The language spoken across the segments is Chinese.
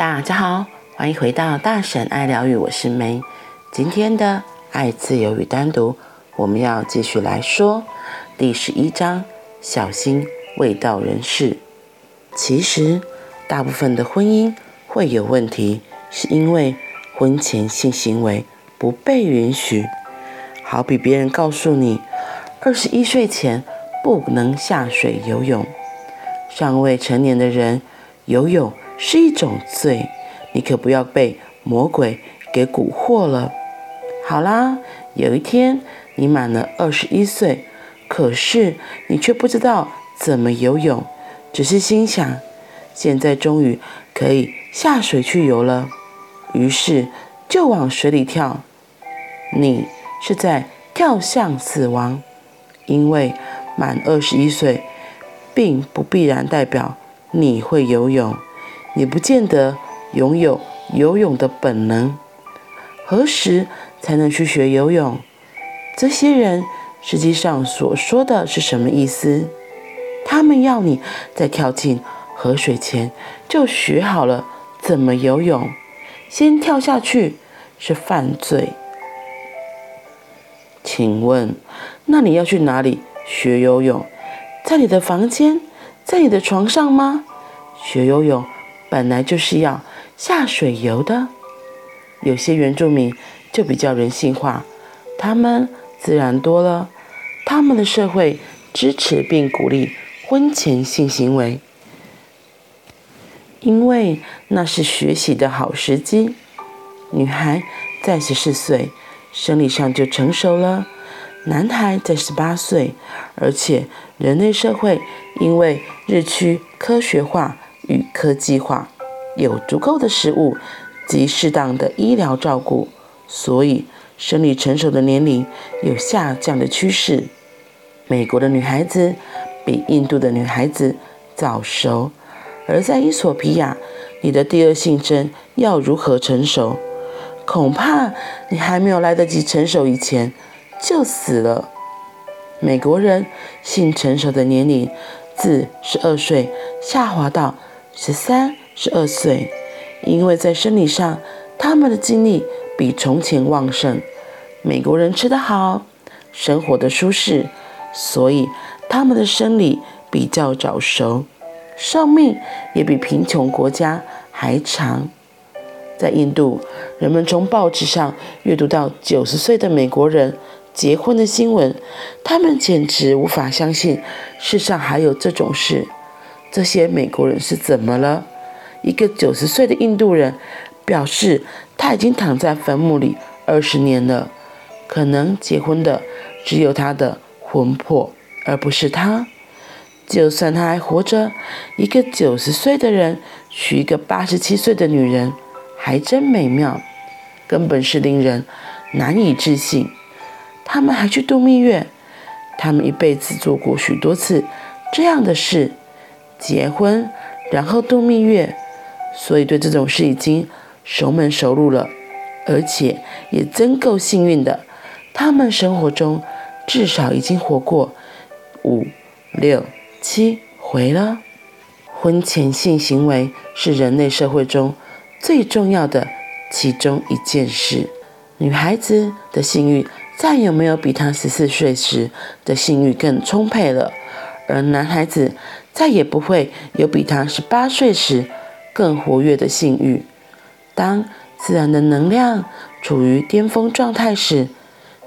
大家好，欢迎回到大婶爱疗愈，我是梅。今天的爱自由与单独，我们要继续来说第十一章：小心卫道人士。其实，大部分的婚姻会有问题，是因为婚前性行为不被允许。好比别人告诉你，二十一岁前不能下水游泳，尚未成年的人游泳是一种罪，你可不要被魔鬼给蛊惑了。好啦，有一天你满了二十一岁，可是你却不知道怎么游泳，只是心想，现在终于可以下水去游了，于是就往水里跳。你是在跳向死亡，因为满二十一岁，并不必然代表你会游泳。你不见得拥有游泳的本能。何时才能去学游泳？这些人实际上所说的是什么意思？他们要你在跳进河水前就学好了怎么游泳，先跳下去是犯罪。请问，那你要去哪里学游泳？在你的房间，在你的床上吗？学游泳。本来就是要下水游的，有些原住民就比较人性化，他们自然多了，他们的社会支持并鼓励婚前性行为，因为那是学习的好时机。女孩在十四岁，生理上就成熟了；男孩在十八岁，而且人类社会因为日趋科学化。与科技化，有足够的食物及适当的医疗照顾，所以生理成熟的年龄有下降的趋势。美国的女孩子比印度的女孩子早熟，而在伊索比亚，你的第二性征要如何成熟？恐怕你还没有来得及成熟以前就死了。美国人性成熟的年龄自十二岁下滑到。十三、十二岁，因为在生理上，他们的精力比从前旺盛。美国人吃得好，生活的舒适，所以他们的生理比较早熟，寿命也比贫穷国家还长。在印度，人们从报纸上阅读到九十岁的美国人结婚的新闻，他们简直无法相信世上还有这种事。这些美国人是怎么了？一个九十岁的印度人表示，他已经躺在坟墓里二十年了。可能结婚的只有他的魂魄，而不是他。就算他还活着，一个九十岁的人娶一个八十七岁的女人，还真美妙，根本是令人难以置信。他们还去度蜜月，他们一辈子做过许多次这样的事。结婚，然后度蜜月，所以对这种事已经熟门熟路了，而且也真够幸运的。他们生活中至少已经活过五、六、七回了。婚前性行为是人类社会中最重要的其中一件事。女孩子的性欲再也没有比她十四岁时的性欲更充沛了，而男孩子。再也不会有比他十八岁时更活跃的性欲。当自然的能量处于巅峰状态时，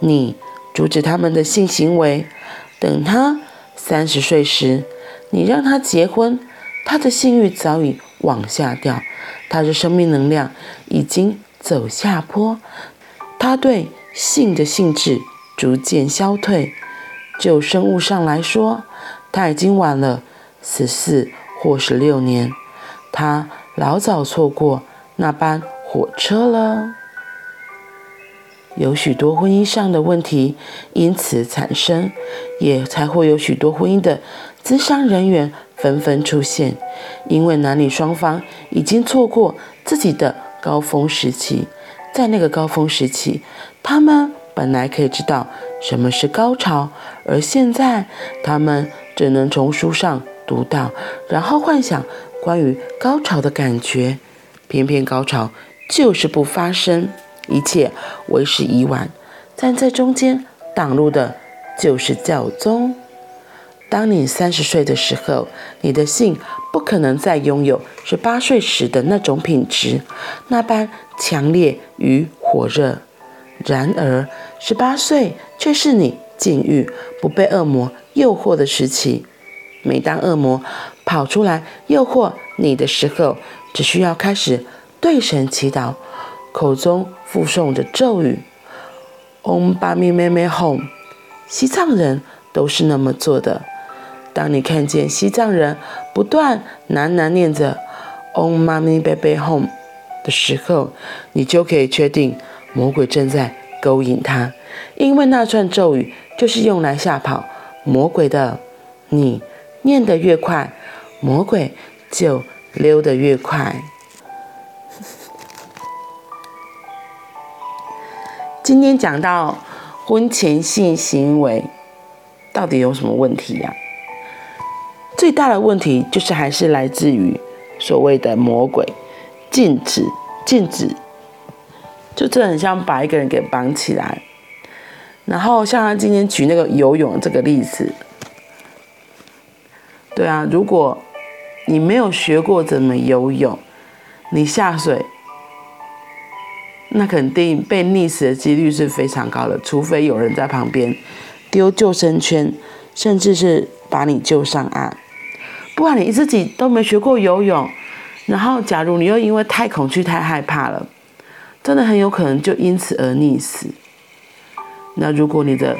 你阻止他们的性行为。等他三十岁时，你让他结婚，他的性欲早已往下掉，他的生命能量已经走下坡，他对性的兴致逐渐消退。就生物上来说，他已经晚了。十四或十六年，他老早错过那班火车了。有许多婚姻上的问题因此产生，也才会有许多婚姻的咨商人员纷纷出现，因为男女双方已经错过自己的高峰时期，在那个高峰时期，他们本来可以知道什么是高潮，而现在他们只能从书上。读到，然后幻想关于高潮的感觉，偏偏高潮就是不发生，一切为时已晚。站在中间挡路的就是教宗。当你三十岁的时候，你的性不可能再拥有十八岁时的那种品质，那般强烈与火热。然而，十八岁却是你禁欲不被恶魔诱惑的时期。每当恶魔跑出来诱惑你的时候，只需要开始对神祈祷，口中附诵着咒语：“Om Bami Meme Hum。”西藏人都是那么做的。当你看见西藏人不断喃喃念着 “Om Mani Baby Hum” 的时候，你就可以确定魔鬼正在勾引他，因为那串咒语就是用来吓跑魔鬼的。你念得越快，魔鬼就溜得越快。今天讲到婚前性行为，到底有什么问题呀？最大的问题就是还是来自于所谓的魔鬼禁止，禁止，就这很像把一个人给绑起来。然后像他今天举那个游泳这个例子，对啊，如果你没有学过怎么游泳，你下水，那肯定被溺死的几率是非常高的，除非有人在旁边丢救生圈，甚至是把你救上岸。不然你自己都没学过游泳，然后假如你又因为太恐惧、太害怕了，真的很有可能就因此而溺死。那如果你的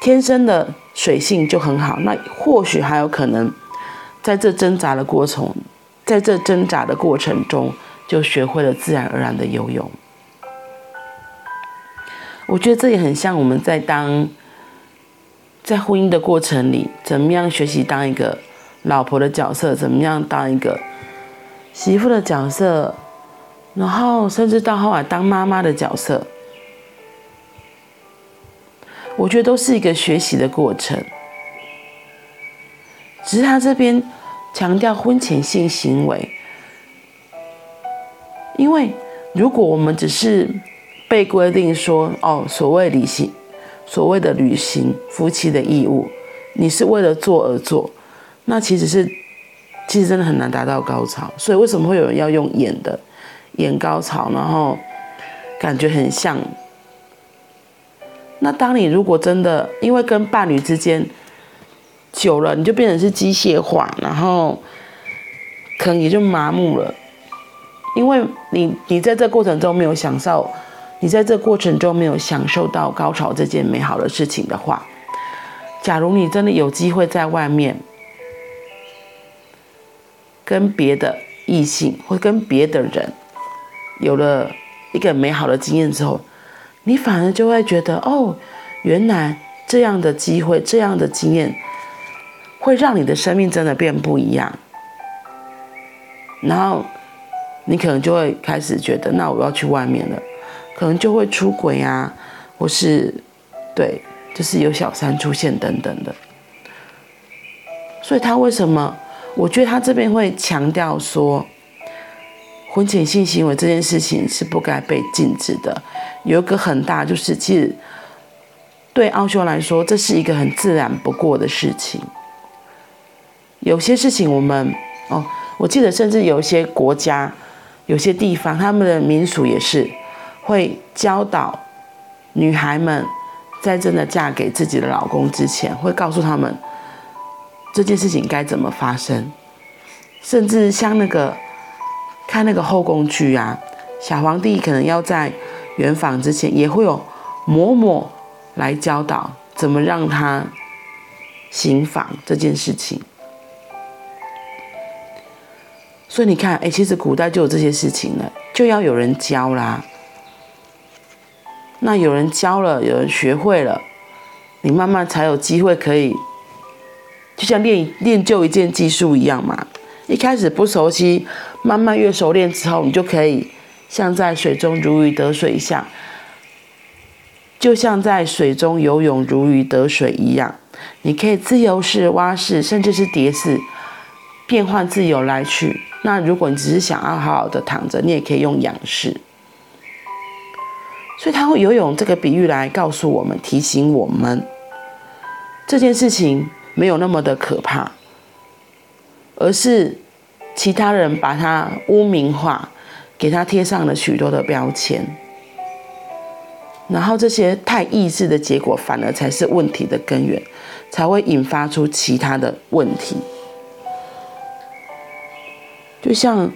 天生的水性就很好，那或许还有可能在这挣扎的过程，在这挣扎的过程中就学会了自然而然的游泳。我觉得这也很像我们在当在婚姻的过程里，怎么样学习当一个。老婆的角色怎么样当一个媳妇的角色，然后甚至到后来当妈妈的角色，我觉得都是一个学习的过程。只是他这边强调婚前性行为，因为如果我们只是被规定说哦，所谓履行所谓的履行夫妻的义务，你是为了做而做。那其实是，其实真的很难达到高潮，所以为什么会有人要用演的，演高潮，然后感觉很像。那当你如果真的因为跟伴侣之间久了，你就变成是机械化，然后可能也就麻木了，因为你你在这过程中没有享受，你在这过程中没有享受到高潮这件美好的事情的话，假如你真的有机会在外面。跟别的异性或跟别的人有了一个美好的经验之后，你反而就会觉得哦，原来这样的机会、这样的经验会让你的生命真的变不一样。然后你可能就会开始觉得，那我要去外面了，可能就会出轨啊，或是对，就是有小三出现等等的。所以他为什么？我觉得他这边会强调说，婚前性行为这件事情是不该被禁止的。有一个很大就是，其实对奥修来说，这是一个很自然不过的事情。有些事情我们哦，我记得甚至有一些国家、有些地方，他们的民俗也是会教导女孩们，在真的嫁给自己的老公之前，会告诉他们。这件事情该怎么发生？甚至像那个看那个后宫剧啊，小皇帝可能要在圆房之前，也会有嬷嬷来教导怎么让他行房这件事情。所以你看，哎，其实古代就有这些事情了，就要有人教啦。那有人教了，有人学会了，你慢慢才有机会可以。就像练练就一件技术一样嘛，一开始不熟悉，慢慢越熟练之后，你就可以像在水中如鱼得水一样，就像在水中游泳如鱼得水一样，你可以自由式、蛙式，甚至是蝶式，变换自由来去，那如果你只是想要好好的躺着，你也可以用仰式。所以他会游泳这个比喻来告诉我们，提醒我们这件事情没有那么的可怕，而是其他人把它污名化，给他贴上了许多的标签，然后这些太意志的结果，反而才是问题的根源，才会引发出其他的问题。就像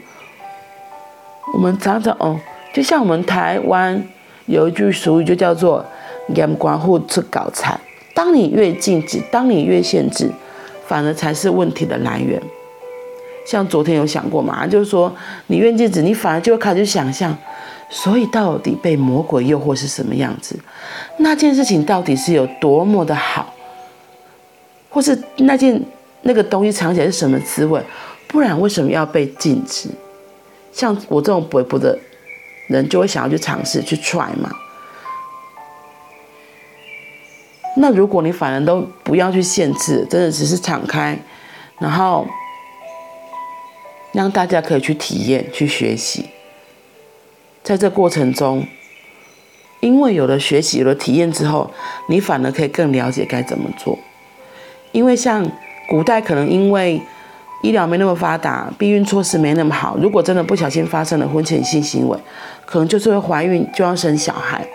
我们常常哦，就像我们台湾。有一句俗语就叫做“严管护出搞菜”。当你越禁止，当你越限制，反而才是问题的来源。像昨天有想过嘛，就是说你愿禁止，你反而就会开始想象，所以到底被魔鬼诱惑是什么样子？那件事情到底是有多么的好，或是那件那个东西尝起来是什么滋味？不然为什么要被禁止？像我这种不不的。人就会想要去尝试去 try 嘛。那如果你反而都不要去限制，真的只是敞开，然后让大家可以去体验、去学习，在这过程中，因为有了学习、有了体验之后，你反而可以更了解该怎么做。因为像古代可能因为医疗没那么发达，避孕措施没那么好。如果真的不小心发生了婚前性行为，可能就是会怀孕就要生小孩，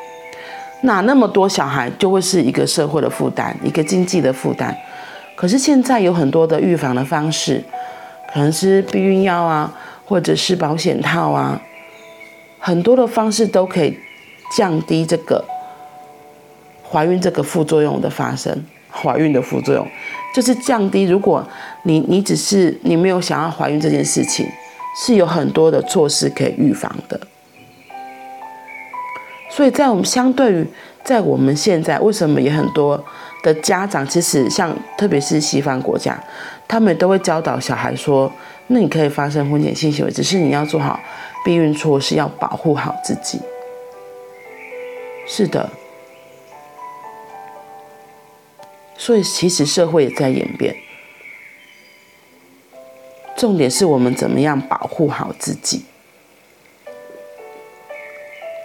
那那么多小孩就会是一个社会的负担，一个经济的负担。可是现在有很多的预防的方式，可能是避孕药啊，或者是保险套啊，很多的方式都可以降低这个怀孕这个副作用的发生。怀孕的副作用就是降低。如果你你只是你没有想要怀孕这件事情，是有很多的措施可以预防的。所以在我们相对于在我们现在，为什么也很多的家长，其实像特别是西方国家，他们都会教导小孩说：那你可以发生婚前性行为，只是你要做好避孕措施，要保护好自己。是的。所以，其实社会也在演变。重点是我们怎么样保护好自己，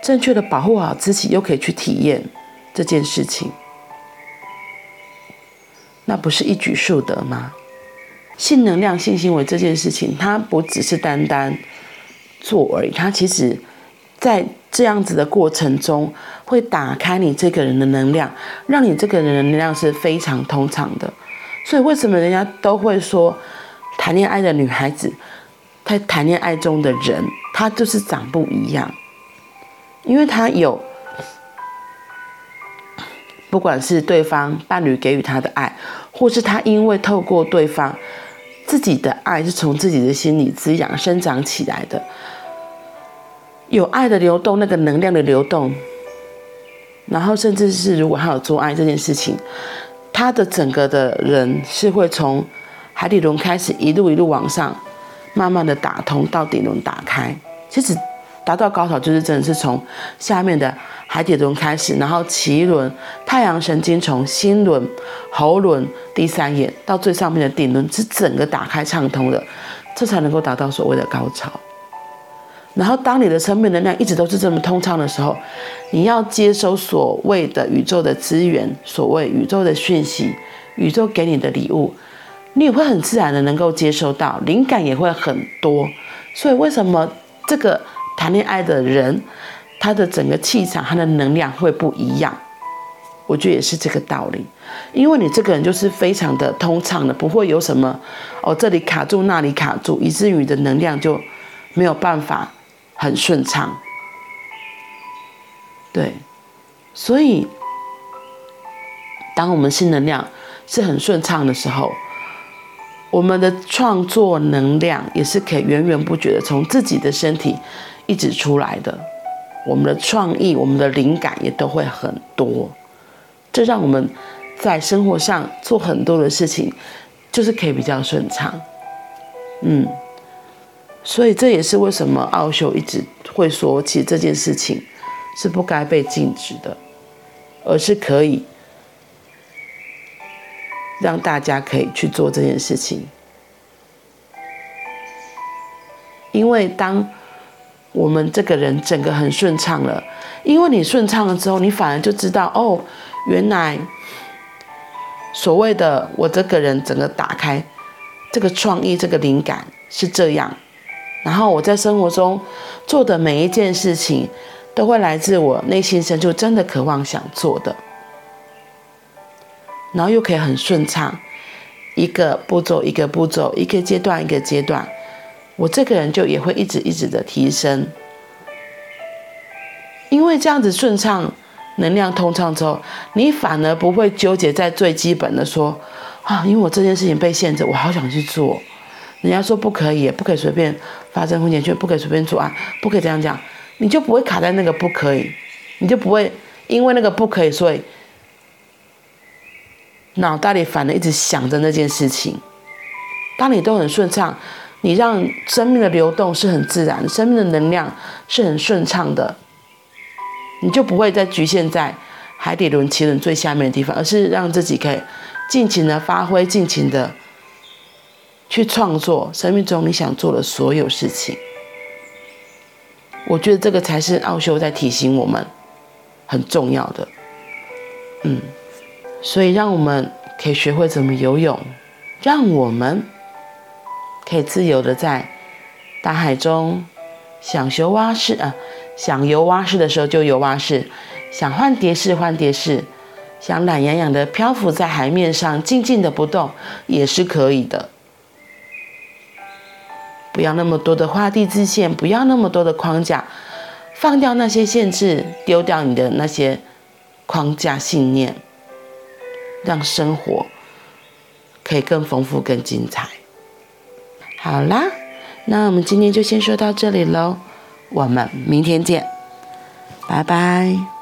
正确的保护好自己，又可以去体验这件事情，那不是一举数得吗？性能量、性行为这件事情，它不只是单单做而已，它其实。在这样子的过程中，会打开你这个人的能量，让你这个人的能量是非常通畅的。所以，为什么人家都会说，谈恋爱的女孩子，在谈恋爱中的人，她就是长不一样，因为她有，不管是对方伴侣给予她的爱，或是她因为透过对方自己的爱，是从自己的心里滋养生长起来的。有爱的流动，那个能量的流动，然后甚至是如果他有做爱这件事情，他的整个的人是会从海底轮开始一路一路往上，慢慢的打通到顶轮打开。其实达到高潮就是真的是从下面的海底轮开始，然后脐轮、太阳神经从、心轮、喉轮、第三眼到最上面的顶轮是整个打开畅通的，这才能够达到所谓的高潮。然后，当你的生命能量一直都是这么通畅的时候，你要接收所谓的宇宙的资源，所谓宇宙的讯息，宇宙给你的礼物，你也会很自然的能够接收到，灵感也会很多。所以，为什么这个谈恋爱的人，他的整个气场，他的能量会不一样？我觉得也是这个道理，因为你这个人就是非常的通畅的，不会有什么哦这里卡住，那里卡住，以至于你的能量就没有办法。很顺畅，对，所以当我们性能量是很顺畅的时候，我们的创作能量也是可以源源不绝的从自己的身体一直出来的。我们的创意、我们的灵感也都会很多，这让我们在生活上做很多的事情，就是可以比较顺畅，嗯。所以这也是为什么奥修一直会说，其实这件事情是不该被禁止的，而是可以让大家可以去做这件事情。因为当我们这个人整个很顺畅了，因为你顺畅了之后，你反而就知道哦，原来所谓的我这个人整个打开，这个创意、这个灵感是这样。然后我在生活中做的每一件事情，都会来自我内心深处真的渴望想做的，然后又可以很顺畅，一个步骤一个步骤，一个阶段一个阶段，我这个人就也会一直一直的提升。因为这样子顺畅，能量通畅之后，你反而不会纠结在最基本的说啊，因为我这件事情被限制，我好想去做，人家说不可以，不可以随便发生婚前，就不可以随便做啊，不可以这样讲。你就不会卡在那个不可以，你就不会因为那个不可以，所以脑袋里反而一直想着那件事情。当你都很顺畅，你让生命的流动是很自然，生命的能量是很顺畅的，你就不会再局限在海底轮、脐轮最下面的地方，而是让自己可以尽情的发挥，尽情的去创作生命中你想做的所有事情。我觉得这个才是奥修在提醒我们很重要的，嗯，所以让我们可以学会怎么游泳，让我们可以自由的在大海中想游蛙式啊，想游蛙式的时候就游蛙式，想换蝶式换蝶式，想懒洋洋的漂浮在海面上静静的不动也是可以的。不要那么多的画地自限，不要那么多的框架，放掉那些限制，丢掉你的那些框架信念，让生活可以更丰富、更精彩。好啦，那我们今天就先说到这里喽，我们明天见，拜拜。